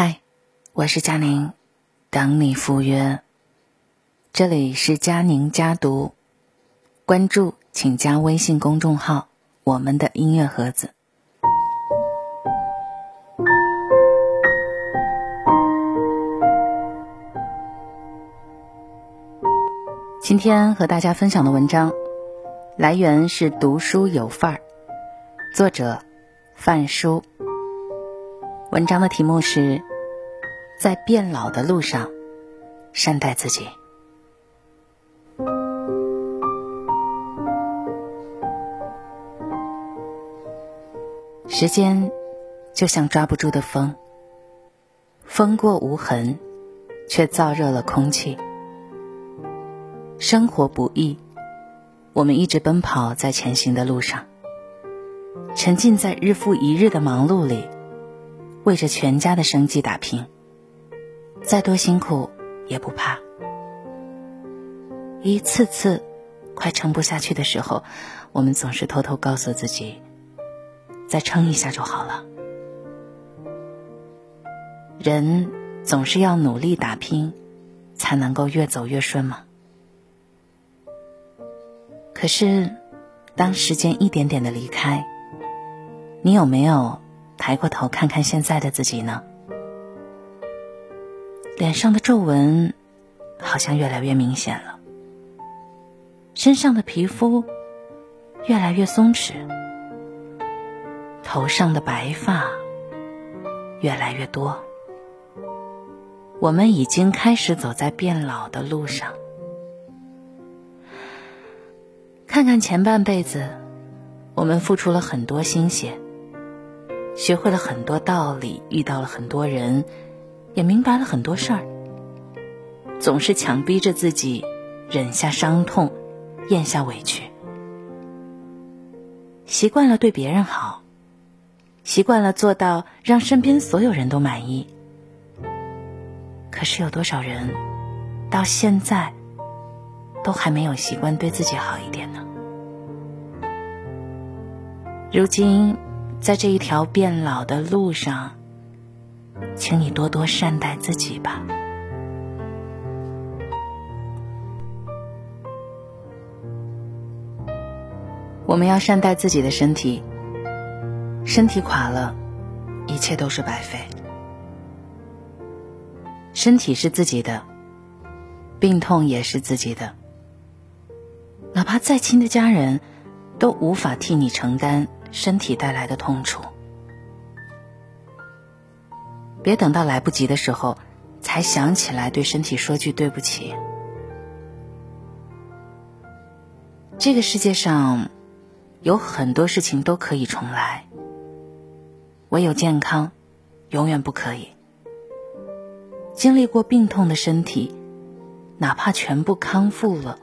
嗨，我是佳宁，等你赴约。这里是佳宁家读，关注请加微信公众号“我们的音乐盒子”。今天和大家分享的文章，来源是读书有范儿，作者范书。文章的题目是：在变老的路上，善待自己。时间就像抓不住的风，风过无痕，却燥热了空气。生活不易，我们一直奔跑在前行的路上，沉浸在日复一日的忙碌里。为着全家的生计打拼，再多辛苦也不怕。一次次快撑不下去的时候，我们总是偷偷告诉自己：再撑一下就好了。人总是要努力打拼，才能够越走越顺嘛？可是，当时间一点点的离开，你有没有？抬过头看看现在的自己呢？脸上的皱纹好像越来越明显了，身上的皮肤越来越松弛，头上的白发越来越多。我们已经开始走在变老的路上。看看前半辈子，我们付出了很多心血。学会了很多道理，遇到了很多人，也明白了很多事儿。总是强逼着自己忍下伤痛，咽下委屈。习惯了对别人好，习惯了做到让身边所有人都满意。可是有多少人到现在都还没有习惯对自己好一点呢？如今。在这一条变老的路上，请你多多善待自己吧。我们要善待自己的身体，身体垮了，一切都是白费。身体是自己的，病痛也是自己的，哪怕再亲的家人，都无法替你承担。身体带来的痛楚，别等到来不及的时候，才想起来对身体说句对不起。这个世界上有很多事情都可以重来，唯有健康永远不可以。经历过病痛的身体，哪怕全部康复了，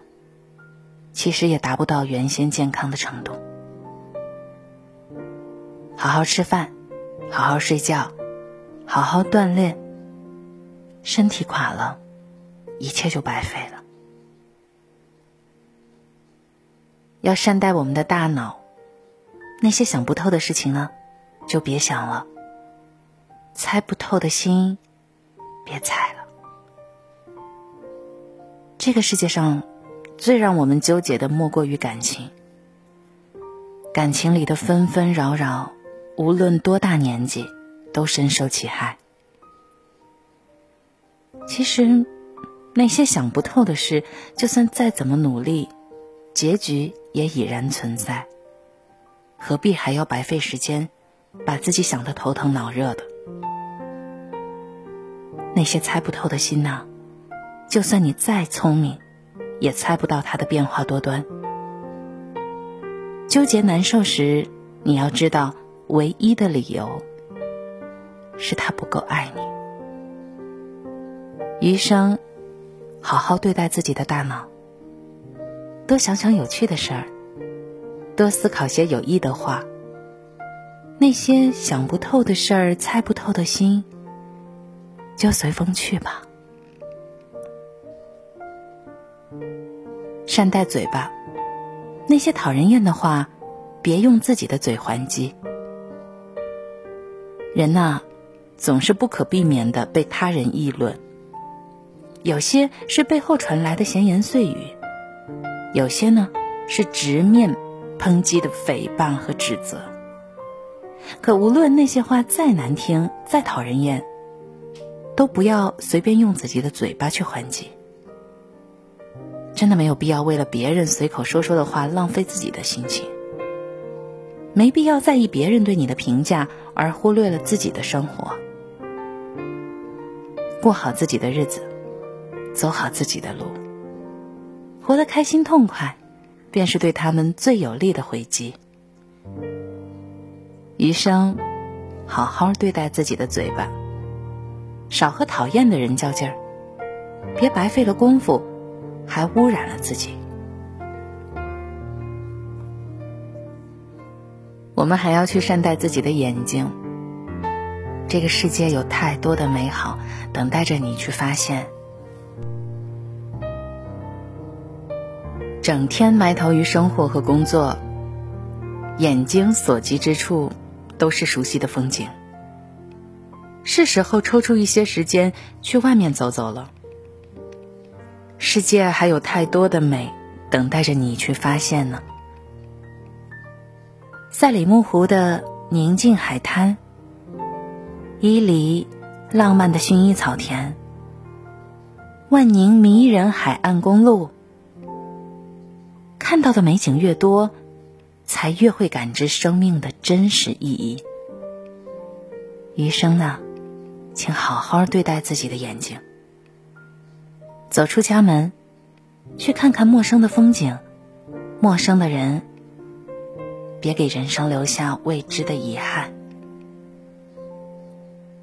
其实也达不到原先健康的程度。好好吃饭，好好睡觉，好好锻炼。身体垮了，一切就白费了。要善待我们的大脑，那些想不透的事情呢，就别想了。猜不透的心，别猜了。这个世界上，最让我们纠结的莫过于感情。感情里的纷纷扰扰。无论多大年纪，都深受其害。其实，那些想不透的事，就算再怎么努力，结局也已然存在。何必还要白费时间，把自己想得头疼脑热的？那些猜不透的心呢，就算你再聪明，也猜不到它的变化多端。纠结难受时，你要知道。唯一的理由是他不够爱你。余生，好好对待自己的大脑，多想想有趣的事儿，多思考些有益的话。那些想不透的事儿、猜不透的心，就随风去吧。善待嘴巴，那些讨人厌的话，别用自己的嘴还击。人呐，总是不可避免的被他人议论，有些是背后传来的闲言碎语，有些呢是直面抨击的诽谤和指责。可无论那些话再难听、再讨人厌，都不要随便用自己的嘴巴去还击。真的没有必要为了别人随口说说的话浪费自己的心情。没必要在意别人对你的评价，而忽略了自己的生活。过好自己的日子，走好自己的路，活得开心痛快，便是对他们最有力的回击。余生，好好对待自己的嘴巴，少和讨厌的人较劲儿，别白费了功夫，还污染了自己。我们还要去善待自己的眼睛。这个世界有太多的美好等待着你去发现。整天埋头于生活和工作，眼睛所及之处都是熟悉的风景。是时候抽出一些时间去外面走走了。世界还有太多的美等待着你去发现呢。赛里木湖的宁静海滩，伊犁浪漫的薰衣草田，万宁迷人海岸公路。看到的美景越多，才越会感知生命的真实意义。余生呢，请好好对待自己的眼睛。走出家门，去看看陌生的风景，陌生的人。别给人生留下未知的遗憾。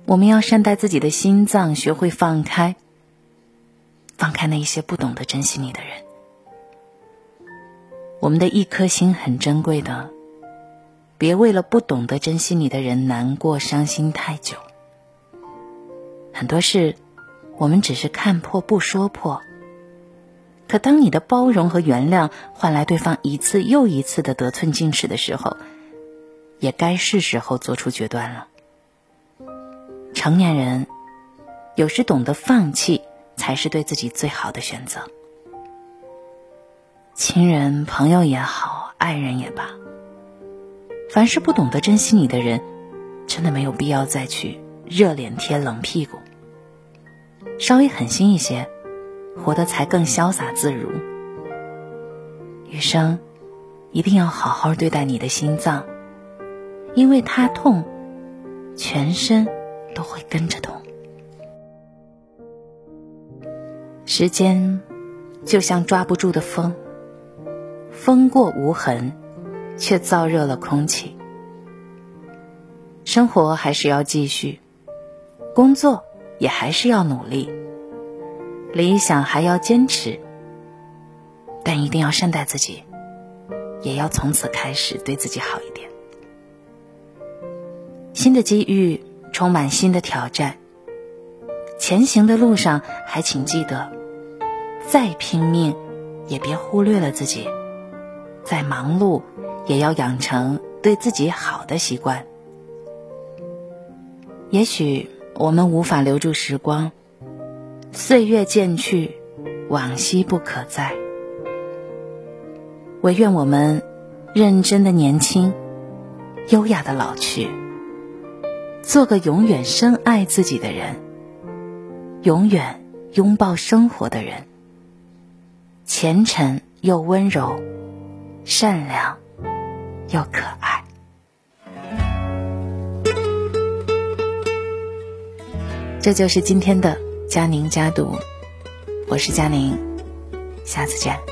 我们要善待自己的心脏，学会放开，放开那一些不懂得珍惜你的人。我们的一颗心很珍贵的，别为了不懂得珍惜你的人难过伤心太久。很多事，我们只是看破不说破。可当你的包容和原谅换来对方一次又一次的得寸进尺的时候，也该是时候做出决断了。成年人有时懂得放弃，才是对自己最好的选择。亲人、朋友也好，爱人也罢，凡是不懂得珍惜你的人，真的没有必要再去热脸贴冷屁股，稍微狠心一些。活得才更潇洒自如。余生，一定要好好对待你的心脏，因为它痛，全身都会跟着痛。时间就像抓不住的风，风过无痕，却燥热了空气。生活还是要继续，工作也还是要努力。理想还要坚持，但一定要善待自己，也要从此开始对自己好一点。新的机遇充满新的挑战，前行的路上还请记得，再拼命也别忽略了自己，再忙碌也要养成对自己好的习惯。也许我们无法留住时光。岁月渐去，往昔不可再。唯愿我们认真的年轻，优雅的老去，做个永远深爱自己的人，永远拥抱生活的人，虔诚又温柔，善良又可爱。这就是今天的。佳宁家读，我是佳宁，下次见。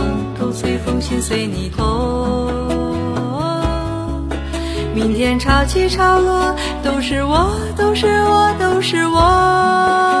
随风，心随你痛。明天潮起潮落，都是我，都是我，都是我。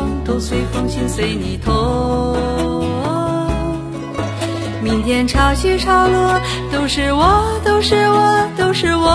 都随风，心随你痛。明天潮起潮落，都是我，都是我，都是我。